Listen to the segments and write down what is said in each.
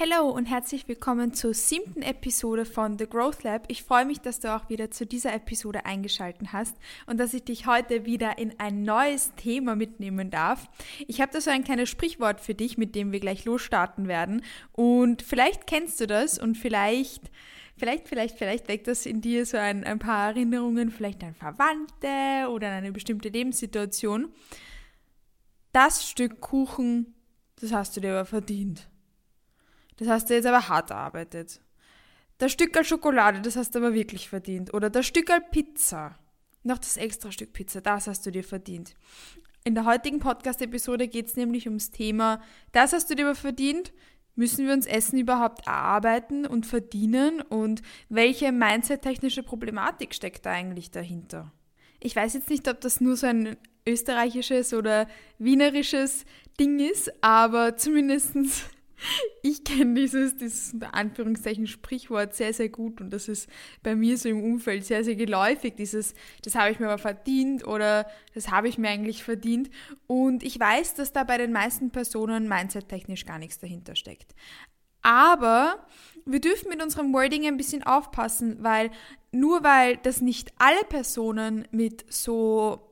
Hallo und herzlich willkommen zur siebten Episode von The Growth Lab. Ich freue mich, dass du auch wieder zu dieser Episode eingeschaltet hast und dass ich dich heute wieder in ein neues Thema mitnehmen darf. Ich habe da so ein kleines Sprichwort für dich, mit dem wir gleich losstarten werden. Und vielleicht kennst du das und vielleicht Vielleicht, vielleicht, vielleicht weckt das in dir so ein, ein paar Erinnerungen, vielleicht an Verwandte oder an eine bestimmte Lebenssituation. Das Stück Kuchen, das hast du dir aber verdient. Das hast du jetzt aber hart erarbeitet. Das Stück Schokolade, das hast du aber wirklich verdient. Oder das Stück Pizza. Noch das extra Stück Pizza, das hast du dir verdient. In der heutigen Podcast-Episode geht es nämlich ums Thema, das hast du dir aber verdient. Müssen wir uns Essen überhaupt erarbeiten und verdienen? Und welche mindset-technische Problematik steckt da eigentlich dahinter? Ich weiß jetzt nicht, ob das nur so ein österreichisches oder wienerisches Ding ist, aber zumindestens ich kenne dieses, dieses unter Anführungszeichen Sprichwort sehr, sehr gut und das ist bei mir so im Umfeld sehr, sehr geläufig. Dieses, das habe ich mir aber verdient oder das habe ich mir eigentlich verdient. Und ich weiß, dass da bei den meisten Personen mindset-technisch gar nichts dahinter steckt. Aber wir dürfen mit unserem Wording ein bisschen aufpassen, weil nur weil das nicht alle Personen mit so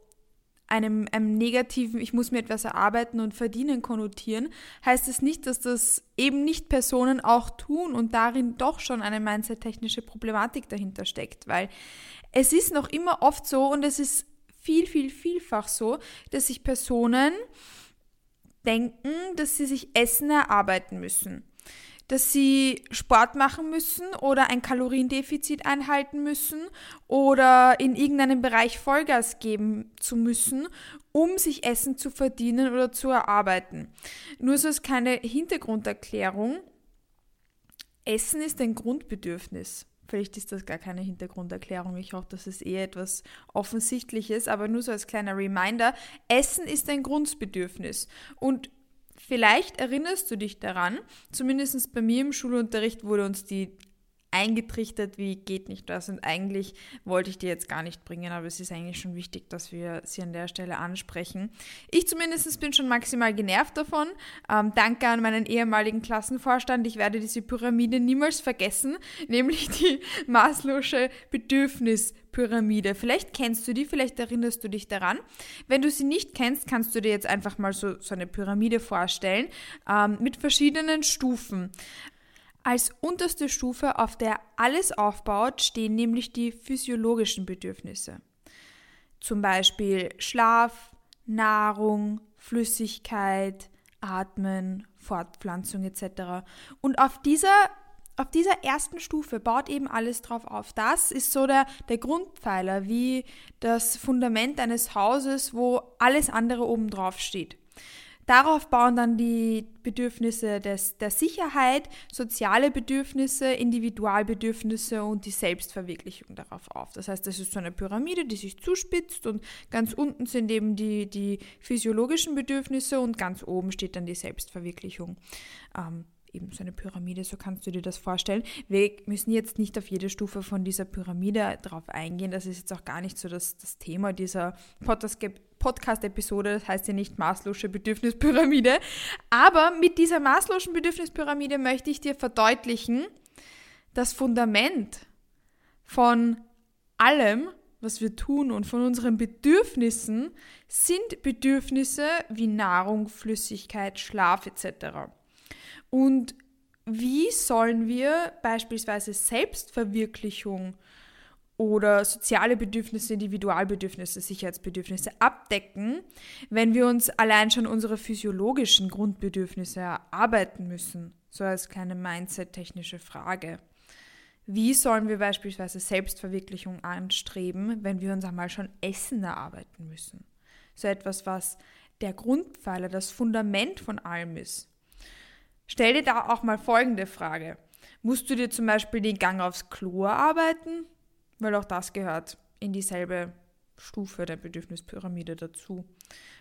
einem, einem negativen, ich muss mir etwas erarbeiten und verdienen konnotieren, heißt es nicht, dass das eben nicht Personen auch tun und darin doch schon eine mindset-technische Problematik dahinter steckt, weil es ist noch immer oft so und es ist viel, viel, vielfach so, dass sich Personen denken, dass sie sich Essen erarbeiten müssen dass sie Sport machen müssen oder ein Kaloriendefizit einhalten müssen oder in irgendeinem Bereich Vollgas geben zu müssen, um sich Essen zu verdienen oder zu erarbeiten. Nur so ist keine Hintergrunderklärung. Essen ist ein Grundbedürfnis. Vielleicht ist das gar keine Hintergrunderklärung. Ich hoffe, das ist eher etwas Offensichtliches, aber nur so als kleiner Reminder. Essen ist ein Grundbedürfnis. Und Vielleicht erinnerst du dich daran, zumindest bei mir im Schulunterricht wurde uns die eingetrichtert, wie geht nicht das. Und eigentlich wollte ich die jetzt gar nicht bringen, aber es ist eigentlich schon wichtig, dass wir sie an der Stelle ansprechen. Ich zumindest bin schon maximal genervt davon. Ähm, danke an meinen ehemaligen Klassenvorstand. Ich werde diese Pyramide niemals vergessen, nämlich die maßlose Bedürfnispyramide. Vielleicht kennst du die, vielleicht erinnerst du dich daran. Wenn du sie nicht kennst, kannst du dir jetzt einfach mal so, so eine Pyramide vorstellen ähm, mit verschiedenen Stufen. Als unterste Stufe, auf der alles aufbaut, stehen nämlich die physiologischen Bedürfnisse. Zum Beispiel Schlaf, Nahrung, Flüssigkeit, Atmen, Fortpflanzung etc. Und auf dieser, auf dieser ersten Stufe baut eben alles drauf auf. Das ist so der, der Grundpfeiler, wie das Fundament eines Hauses, wo alles andere oben drauf steht. Darauf bauen dann die Bedürfnisse des, der Sicherheit, soziale Bedürfnisse, Individualbedürfnisse und die Selbstverwirklichung darauf auf. Das heißt, das ist so eine Pyramide, die sich zuspitzt und ganz unten sind eben die, die physiologischen Bedürfnisse und ganz oben steht dann die Selbstverwirklichung. Ähm, eben so eine Pyramide, so kannst du dir das vorstellen. Wir müssen jetzt nicht auf jede Stufe von dieser Pyramide drauf eingehen. Das ist jetzt auch gar nicht so das, das Thema dieser Podcast-Episode. Das heißt ja nicht maßlose Bedürfnispyramide. Aber mit dieser maßlosen Bedürfnispyramide möchte ich dir verdeutlichen, das Fundament von allem, was wir tun und von unseren Bedürfnissen sind Bedürfnisse wie Nahrung, Flüssigkeit, Schlaf etc. Und wie sollen wir beispielsweise Selbstverwirklichung oder soziale Bedürfnisse, Individualbedürfnisse, Sicherheitsbedürfnisse abdecken, wenn wir uns allein schon unsere physiologischen Grundbedürfnisse erarbeiten müssen? So als kleine Mindset-technische Frage. Wie sollen wir beispielsweise Selbstverwirklichung anstreben, wenn wir uns einmal schon Essen erarbeiten müssen? So etwas, was der Grundpfeiler, das Fundament von allem ist. Stell dir da auch mal folgende Frage. Musst du dir zum Beispiel den Gang aufs Klo arbeiten? Weil auch das gehört in dieselbe Stufe der Bedürfnispyramide dazu.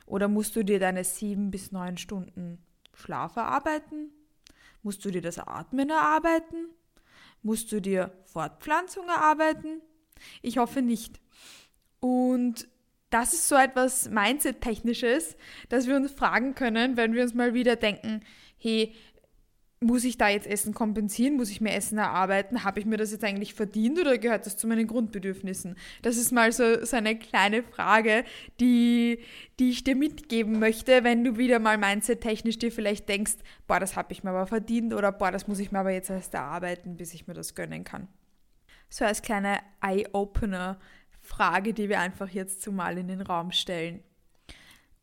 Oder musst du dir deine sieben bis neun Stunden Schlaf erarbeiten? Musst du dir das Atmen erarbeiten? Musst du dir Fortpflanzung erarbeiten? Ich hoffe nicht. Und das ist so etwas Mindset-Technisches, dass wir uns fragen können, wenn wir uns mal wieder denken, hey, muss ich da jetzt Essen kompensieren? Muss ich mir Essen erarbeiten? Habe ich mir das jetzt eigentlich verdient oder gehört das zu meinen Grundbedürfnissen? Das ist mal so, so eine kleine Frage, die, die ich dir mitgeben möchte, wenn du wieder mal mindset-technisch dir vielleicht denkst, boah, das habe ich mir aber verdient oder boah, das muss ich mir aber jetzt erst erarbeiten, bis ich mir das gönnen kann. So als kleine Eye-Opener-Frage, die wir einfach jetzt zumal in den Raum stellen.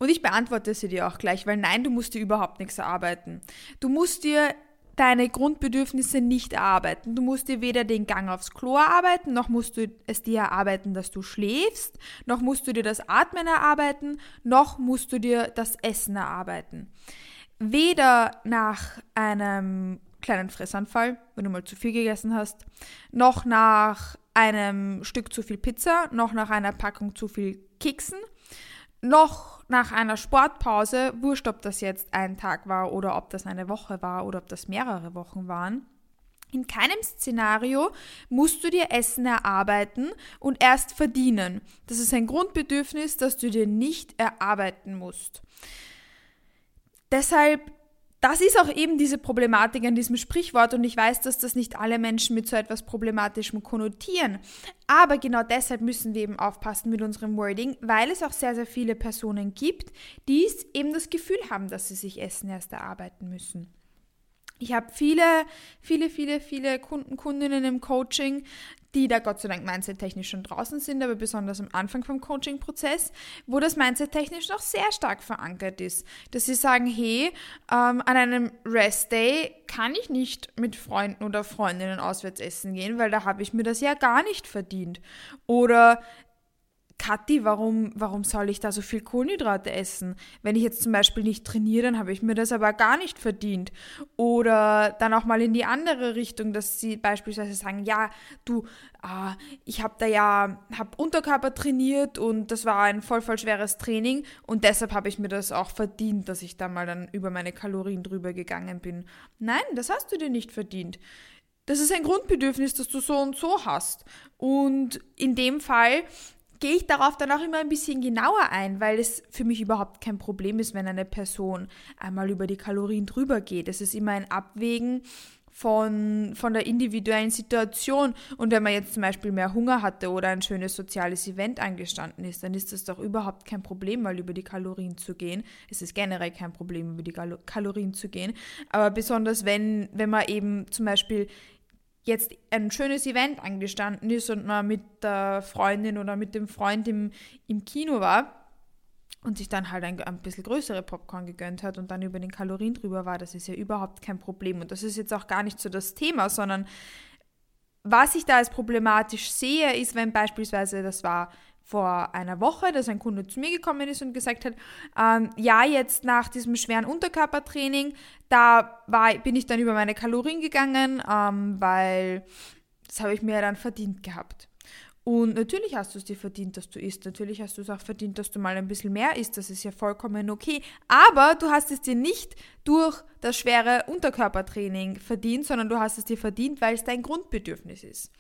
Und ich beantworte sie dir auch gleich, weil nein, du musst dir überhaupt nichts erarbeiten. Du musst dir deine Grundbedürfnisse nicht erarbeiten. Du musst dir weder den Gang aufs Klo erarbeiten, noch musst du es dir erarbeiten, dass du schläfst, noch musst du dir das Atmen erarbeiten, noch musst du dir das Essen erarbeiten. Weder nach einem kleinen Fressanfall, wenn du mal zu viel gegessen hast, noch nach einem Stück zu viel Pizza, noch nach einer Packung zu viel Keksen, noch nach einer Sportpause, wurscht, ob das jetzt ein Tag war oder ob das eine Woche war oder ob das mehrere Wochen waren, in keinem Szenario musst du dir Essen erarbeiten und erst verdienen. Das ist ein Grundbedürfnis, das du dir nicht erarbeiten musst. Deshalb das ist auch eben diese Problematik an diesem Sprichwort und ich weiß, dass das nicht alle Menschen mit so etwas Problematischem konnotieren. Aber genau deshalb müssen wir eben aufpassen mit unserem Wording, weil es auch sehr, sehr viele Personen gibt, die eben das Gefühl haben, dass sie sich Essen erst erarbeiten müssen. Ich habe viele, viele, viele, viele Kunden, Kundinnen im Coaching, die da Gott sei Dank mindset-technisch schon draußen sind, aber besonders am Anfang vom Coaching-Prozess, wo das mindset-technisch noch sehr stark verankert ist. Dass sie sagen, hey, ähm, an einem Rest-Day kann ich nicht mit Freunden oder Freundinnen auswärts essen gehen, weil da habe ich mir das ja gar nicht verdient. Oder Kathi, warum, warum soll ich da so viel Kohlenhydrate essen? Wenn ich jetzt zum Beispiel nicht trainiere, dann habe ich mir das aber gar nicht verdient. Oder dann auch mal in die andere Richtung, dass sie beispielsweise sagen, ja, du, äh, ich habe da ja, habe Unterkörper trainiert und das war ein voll, voll schweres Training und deshalb habe ich mir das auch verdient, dass ich da mal dann über meine Kalorien drüber gegangen bin. Nein, das hast du dir nicht verdient. Das ist ein Grundbedürfnis, das du so und so hast. Und in dem Fall gehe ich darauf dann auch immer ein bisschen genauer ein, weil es für mich überhaupt kein Problem ist, wenn eine Person einmal über die Kalorien drüber geht. Es ist immer ein Abwägen von, von der individuellen Situation. Und wenn man jetzt zum Beispiel mehr Hunger hatte oder ein schönes soziales Event angestanden ist, dann ist das doch überhaupt kein Problem, mal über die Kalorien zu gehen. Es ist generell kein Problem, über die Kalorien zu gehen. Aber besonders wenn, wenn man eben zum Beispiel jetzt ein schönes Event angestanden ist und man mit der Freundin oder mit dem Freund im, im Kino war und sich dann halt ein, ein bisschen größere Popcorn gegönnt hat und dann über den Kalorien drüber war, das ist ja überhaupt kein Problem. Und das ist jetzt auch gar nicht so das Thema, sondern was ich da als problematisch sehe, ist, wenn beispielsweise, das war vor einer Woche, dass ein Kunde zu mir gekommen ist und gesagt hat, ähm, ja, jetzt nach diesem schweren Unterkörpertraining, da war, bin ich dann über meine Kalorien gegangen, ähm, weil das habe ich mir dann verdient gehabt. Und natürlich hast du es dir verdient, dass du isst. Natürlich hast du es auch verdient, dass du mal ein bisschen mehr isst. Das ist ja vollkommen okay. Aber du hast es dir nicht durch das schwere Unterkörpertraining verdient, sondern du hast es dir verdient, weil es dein Grundbedürfnis ist.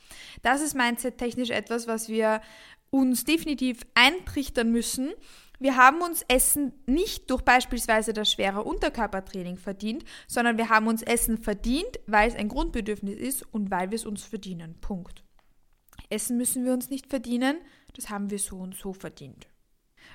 Das ist mindset-technisch etwas, was wir uns definitiv eintrichtern müssen, wir haben uns Essen nicht durch beispielsweise das schwere Unterkörpertraining verdient, sondern wir haben uns Essen verdient, weil es ein Grundbedürfnis ist und weil wir es uns verdienen. Punkt. Essen müssen wir uns nicht verdienen, das haben wir so und so verdient.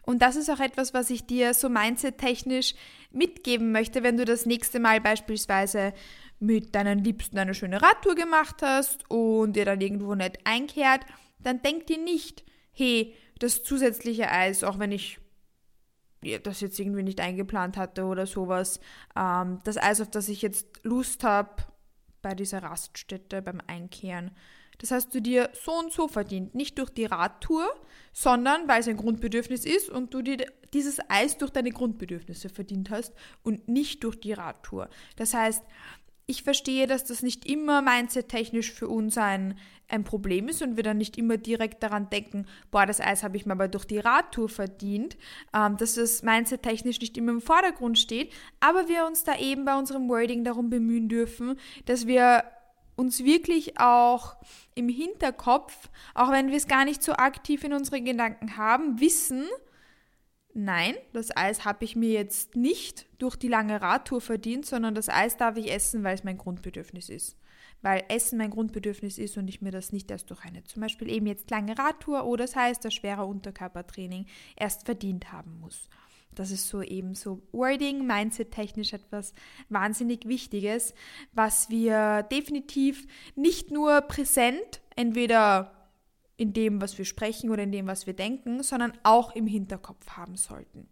Und das ist auch etwas, was ich dir so mindset-technisch mitgeben möchte, wenn du das nächste Mal beispielsweise mit deinen Liebsten eine schöne Radtour gemacht hast und dir dann irgendwo nicht einkehrt, dann denk dir nicht, hey, das zusätzliche Eis, auch wenn ich das jetzt irgendwie nicht eingeplant hatte oder sowas, ähm, das Eis, auf das ich jetzt Lust habe bei dieser Raststätte beim Einkehren, das hast du dir so und so verdient. Nicht durch die Radtour, sondern weil es ein Grundbedürfnis ist und du dir dieses Eis durch deine Grundbedürfnisse verdient hast und nicht durch die Radtour. Das heißt, ich verstehe, dass das nicht immer mindset-technisch für uns ein, ein Problem ist und wir dann nicht immer direkt daran denken, boah, das Eis habe ich mir aber durch die Radtour verdient, ähm, dass das mindset-technisch nicht immer im Vordergrund steht, aber wir uns da eben bei unserem Wording darum bemühen dürfen, dass wir uns wirklich auch im Hinterkopf, auch wenn wir es gar nicht so aktiv in unseren Gedanken haben, wissen, nein, das Eis habe ich mir jetzt nicht durch die lange Radtour verdient, sondern das Eis darf ich essen, weil es mein Grundbedürfnis ist. Weil Essen mein Grundbedürfnis ist und ich mir das nicht erst durch eine zum Beispiel eben jetzt lange Radtour oder das heißt das schwere Unterkörpertraining erst verdient haben muss. Das ist so eben so Wording, Mindset-technisch etwas wahnsinnig Wichtiges, was wir definitiv nicht nur präsent, entweder in dem, was wir sprechen oder in dem, was wir denken, sondern auch im Hinterkopf haben sollten.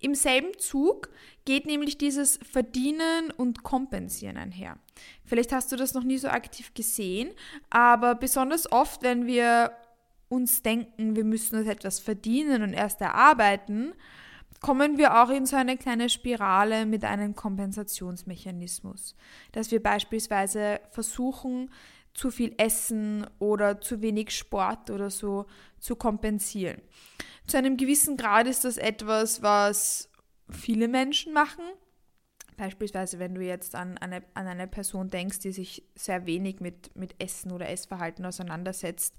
Im selben Zug geht nämlich dieses Verdienen und Kompensieren einher. Vielleicht hast du das noch nie so aktiv gesehen, aber besonders oft, wenn wir uns denken, wir müssen uns etwas verdienen und erst erarbeiten, kommen wir auch in so eine kleine Spirale mit einem Kompensationsmechanismus, dass wir beispielsweise versuchen, zu viel Essen oder zu wenig Sport oder so zu kompensieren. Zu einem gewissen Grad ist das etwas, was viele Menschen machen. Beispielsweise, wenn du jetzt an eine, an eine Person denkst, die sich sehr wenig mit, mit Essen oder Essverhalten auseinandersetzt,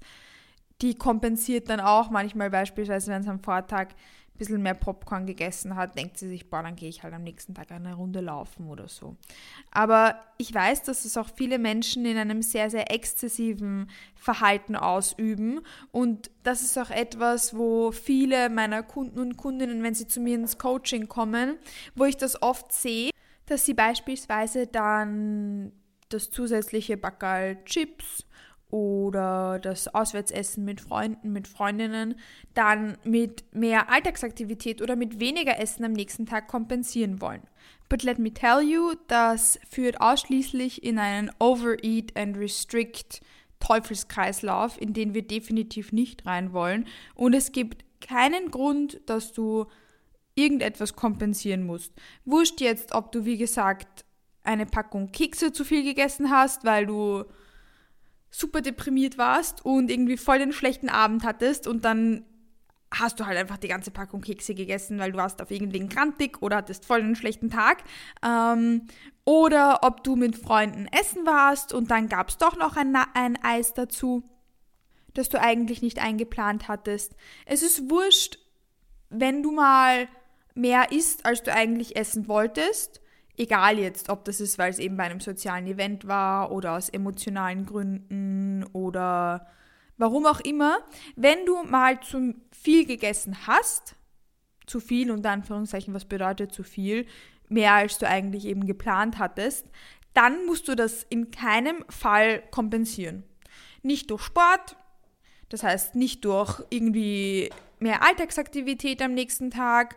die kompensiert dann auch manchmal beispielsweise, wenn es am Vortag ein bisschen mehr Popcorn gegessen hat, denkt sie sich, boah, dann gehe ich halt am nächsten Tag eine Runde laufen oder so. Aber ich weiß, dass es auch viele Menschen in einem sehr, sehr exzessiven Verhalten ausüben. Und das ist auch etwas, wo viele meiner Kunden und Kundinnen, wenn sie zu mir ins Coaching kommen, wo ich das oft sehe, dass sie beispielsweise dann das zusätzliche Backerl Chips oder das Auswärtsessen mit Freunden, mit Freundinnen dann mit mehr Alltagsaktivität oder mit weniger Essen am nächsten Tag kompensieren wollen. But let me tell you, das führt ausschließlich in einen Overeat and Restrict Teufelskreislauf, in den wir definitiv nicht rein wollen. Und es gibt keinen Grund, dass du irgendetwas kompensieren musst. Wurscht jetzt, ob du, wie gesagt, eine Packung Kekse zu viel gegessen hast, weil du super deprimiert warst und irgendwie voll den schlechten Abend hattest und dann hast du halt einfach die ganze Packung Kekse gegessen, weil du warst auf irgendwen krantig oder hattest voll einen schlechten Tag. Ähm, oder ob du mit Freunden essen warst und dann gab es doch noch ein, ein Eis dazu, das du eigentlich nicht eingeplant hattest. Es ist wurscht, wenn du mal mehr isst, als du eigentlich essen wolltest Egal jetzt, ob das ist, weil es eben bei einem sozialen Event war oder aus emotionalen Gründen oder warum auch immer. Wenn du mal zu viel gegessen hast, zu viel unter Anführungszeichen, was bedeutet zu viel, mehr als du eigentlich eben geplant hattest, dann musst du das in keinem Fall kompensieren. Nicht durch Sport, das heißt nicht durch irgendwie mehr Alltagsaktivität am nächsten Tag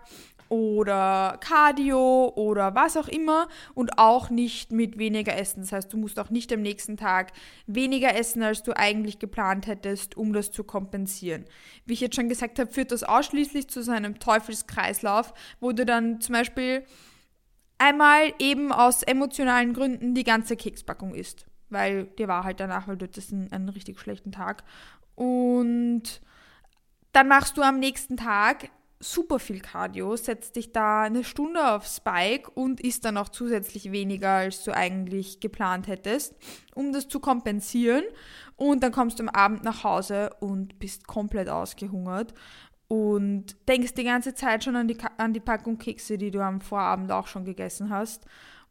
oder Cardio oder was auch immer und auch nicht mit weniger Essen. Das heißt, du musst auch nicht am nächsten Tag weniger essen, als du eigentlich geplant hättest, um das zu kompensieren. Wie ich jetzt schon gesagt habe, führt das ausschließlich zu so einem Teufelskreislauf, wo du dann zum Beispiel einmal eben aus emotionalen Gründen die ganze Kekspackung isst, weil dir war halt danach, weil du hattest einen, einen richtig schlechten Tag und dann machst du am nächsten Tag super viel Cardio, setzt dich da eine Stunde aufs Bike und isst dann auch zusätzlich weniger, als du eigentlich geplant hättest, um das zu kompensieren. Und dann kommst du am Abend nach Hause und bist komplett ausgehungert und denkst die ganze Zeit schon an die, an die Packung Kekse, die du am Vorabend auch schon gegessen hast.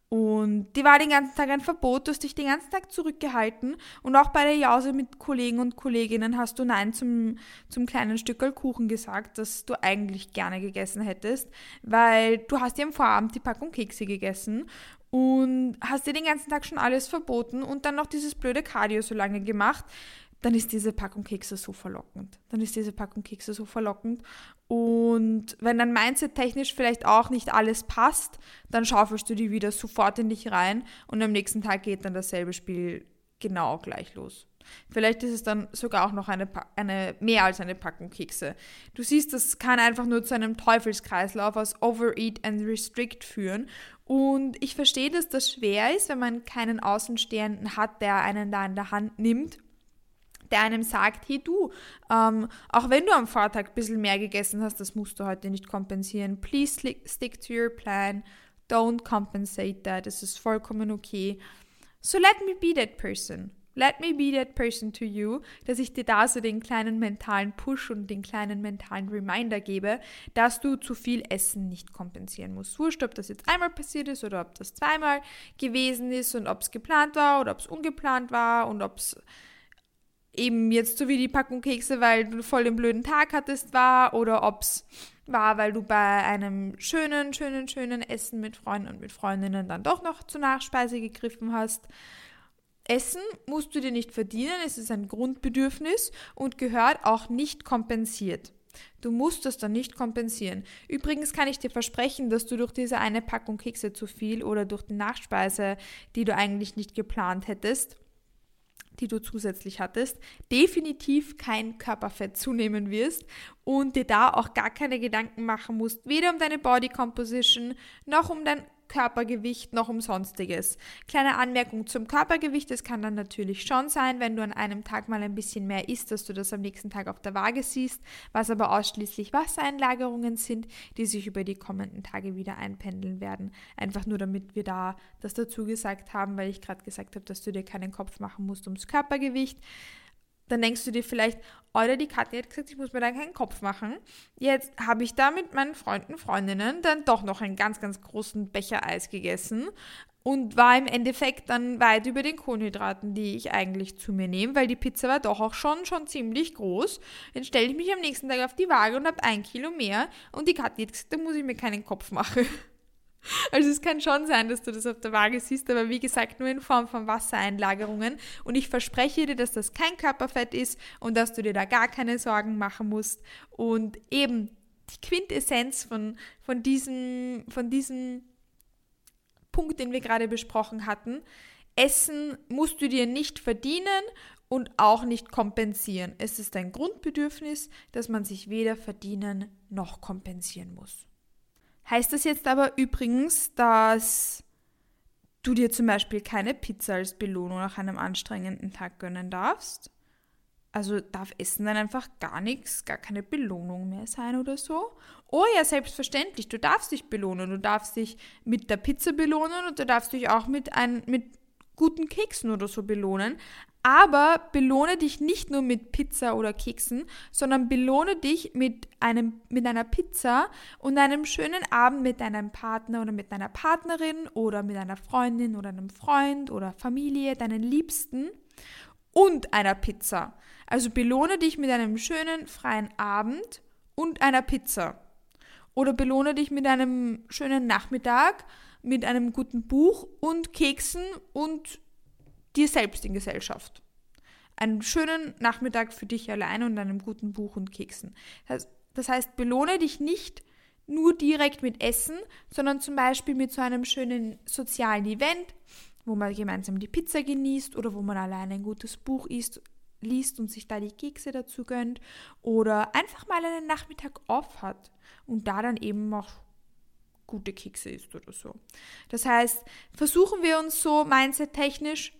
Und die war den ganzen Tag ein Verbot, du hast dich den ganzen Tag zurückgehalten. Und auch bei der Jause mit Kollegen und Kolleginnen hast du Nein zum, zum kleinen Stückel Kuchen gesagt, das du eigentlich gerne gegessen hättest, weil du hast dir am Vorabend die Packung Kekse gegessen und hast dir den ganzen Tag schon alles verboten und dann noch dieses blöde Cardio so lange gemacht dann ist diese Packung Kekse so verlockend. Dann ist diese Packung Kekse so verlockend. Und wenn dann Mindset technisch vielleicht auch nicht alles passt, dann schaufelst du die wieder sofort in dich rein und am nächsten Tag geht dann dasselbe Spiel genau gleich los. Vielleicht ist es dann sogar auch noch eine, eine mehr als eine Packung Kekse. Du siehst, das kann einfach nur zu einem Teufelskreislauf aus Overeat and Restrict führen. Und ich verstehe, dass das schwer ist, wenn man keinen Außenstehenden hat, der einen da in der Hand nimmt der einem sagt, hey du, ähm, auch wenn du am Vortag ein bisschen mehr gegessen hast, das musst du heute nicht kompensieren. Please stick to your plan. Don't compensate that. Das ist vollkommen okay. So let me be that person. let me be that person to you, dass ich dir da so den kleinen mentalen Push und den kleinen mentalen Reminder gebe, dass du zu viel Essen nicht kompensieren musst. Wurscht, ob das jetzt einmal passiert ist oder ob das zweimal gewesen ist und ob es geplant war oder ob es ungeplant war und ob es eben jetzt so wie die Packung Kekse, weil du voll den blöden Tag hattest, war oder ob es war, weil du bei einem schönen, schönen, schönen Essen mit Freunden und mit Freundinnen dann doch noch zur Nachspeise gegriffen hast. Essen musst du dir nicht verdienen, es ist ein Grundbedürfnis und gehört auch nicht kompensiert. Du musst das dann nicht kompensieren. Übrigens kann ich dir versprechen, dass du durch diese eine Packung Kekse zu viel oder durch die Nachspeise, die du eigentlich nicht geplant hättest, die du zusätzlich hattest, definitiv kein Körperfett zunehmen wirst und dir da auch gar keine Gedanken machen musst, weder um deine Body Composition noch um dein Körpergewicht noch um sonstiges. Kleine Anmerkung zum Körpergewicht, es kann dann natürlich schon sein, wenn du an einem Tag mal ein bisschen mehr isst, dass du das am nächsten Tag auf der Waage siehst, was aber ausschließlich Wassereinlagerungen sind, die sich über die kommenden Tage wieder einpendeln werden. Einfach nur damit wir da das dazu gesagt haben, weil ich gerade gesagt habe, dass du dir keinen Kopf machen musst ums Körpergewicht dann denkst du dir vielleicht, oder die Katja hat gesagt, ich muss mir da keinen Kopf machen. Jetzt habe ich da mit meinen Freunden, Freundinnen dann doch noch einen ganz, ganz großen Becher Eis gegessen und war im Endeffekt dann weit über den Kohlenhydraten, die ich eigentlich zu mir nehme, weil die Pizza war doch auch schon, schon ziemlich groß. Dann stelle ich mich am nächsten Tag auf die Waage und habe ein Kilo mehr und die Katja hat gesagt, da muss ich mir keinen Kopf machen. Also es kann schon sein, dass du das auf der Waage siehst, aber wie gesagt nur in Form von Wassereinlagerungen. Und ich verspreche dir, dass das kein Körperfett ist und dass du dir da gar keine Sorgen machen musst. Und eben die Quintessenz von, von, diesem, von diesem Punkt, den wir gerade besprochen hatten, Essen musst du dir nicht verdienen und auch nicht kompensieren. Es ist ein Grundbedürfnis, das man sich weder verdienen noch kompensieren muss. Heißt das jetzt aber übrigens, dass du dir zum Beispiel keine Pizza als Belohnung nach einem anstrengenden Tag gönnen darfst? Also darf Essen dann einfach gar nichts, gar keine Belohnung mehr sein oder so? Oh ja, selbstverständlich, du darfst dich belohnen. Du darfst dich mit der Pizza belohnen und du darfst dich auch mit, ein, mit guten Keksen oder so belohnen. Aber belohne dich nicht nur mit Pizza oder Keksen, sondern belohne dich mit, einem, mit einer Pizza und einem schönen Abend mit deinem Partner oder mit deiner Partnerin oder mit einer Freundin oder einem Freund oder Familie, deinen Liebsten und einer Pizza. Also belohne dich mit einem schönen freien Abend und einer Pizza. Oder belohne dich mit einem schönen Nachmittag, mit einem guten Buch und Keksen und dir selbst in Gesellschaft. Einen schönen Nachmittag für dich alleine und einem guten Buch und Keksen. Das heißt, belohne dich nicht nur direkt mit Essen, sondern zum Beispiel mit so einem schönen sozialen Event, wo man gemeinsam die Pizza genießt oder wo man alleine ein gutes Buch isst, liest und sich da die Kekse dazu gönnt oder einfach mal einen Nachmittag off hat und da dann eben auch gute Kekse isst oder so. Das heißt, versuchen wir uns so mindset-technisch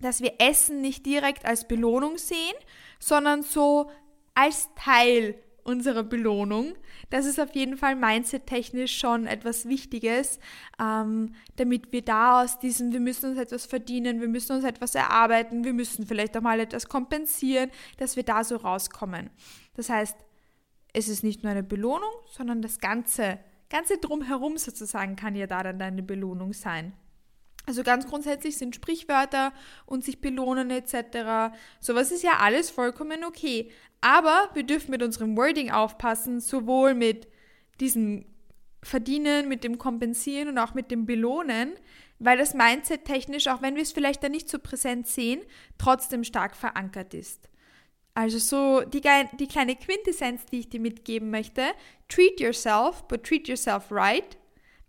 dass wir Essen nicht direkt als Belohnung sehen, sondern so als Teil unserer Belohnung. Das ist auf jeden Fall mindset-technisch schon etwas Wichtiges, ähm, damit wir da aus diesem, wir müssen uns etwas verdienen, wir müssen uns etwas erarbeiten, wir müssen vielleicht auch mal etwas kompensieren, dass wir da so rauskommen. Das heißt, es ist nicht nur eine Belohnung, sondern das Ganze, Ganze drumherum sozusagen kann ja da dann deine Belohnung sein. Also ganz grundsätzlich sind Sprichwörter und sich belohnen etc. Sowas ist ja alles vollkommen okay. Aber wir dürfen mit unserem Wording aufpassen, sowohl mit diesem Verdienen, mit dem Kompensieren und auch mit dem Belohnen, weil das Mindset technisch, auch wenn wir es vielleicht da nicht so präsent sehen, trotzdem stark verankert ist. Also so die, die kleine Quintessenz, die ich dir mitgeben möchte, treat yourself, but treat yourself right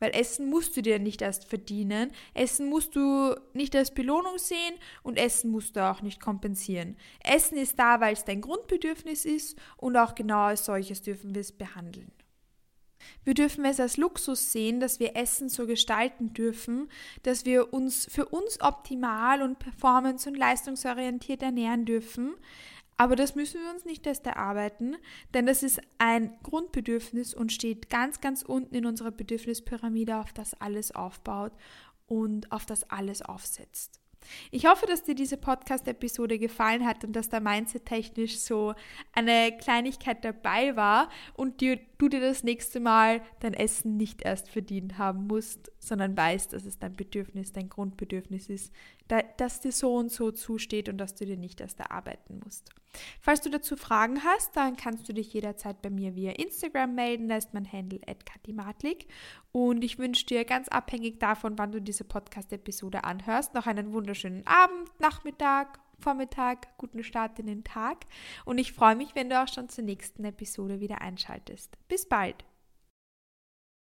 weil Essen musst du dir nicht erst verdienen, Essen musst du nicht als Belohnung sehen und Essen musst du auch nicht kompensieren. Essen ist da, weil es dein Grundbedürfnis ist und auch genau als solches dürfen wir es behandeln. Wir dürfen es als Luxus sehen, dass wir Essen so gestalten dürfen, dass wir uns für uns optimal und performance- und leistungsorientiert ernähren dürfen, aber das müssen wir uns nicht erst erarbeiten, denn das ist ein Grundbedürfnis und steht ganz, ganz unten in unserer Bedürfnispyramide, auf das alles aufbaut und auf das alles aufsetzt. Ich hoffe, dass dir diese Podcast-Episode gefallen hat und dass da mindset-technisch so eine Kleinigkeit dabei war und dir, du dir das nächste Mal dein Essen nicht erst verdient haben musst, sondern weißt, dass es dein Bedürfnis, dein Grundbedürfnis ist, dass dir so und so zusteht und dass du dir nicht erst erarbeiten musst. Falls du dazu Fragen hast, dann kannst du dich jederzeit bei mir via Instagram melden, da ist mein Handle @katimatlik und ich wünsche dir ganz abhängig davon, wann du diese Podcast-Episode anhörst, noch einen wunderschönen Abend, Nachmittag, Vormittag, guten Start in den Tag und ich freue mich, wenn du auch schon zur nächsten Episode wieder einschaltest. Bis bald!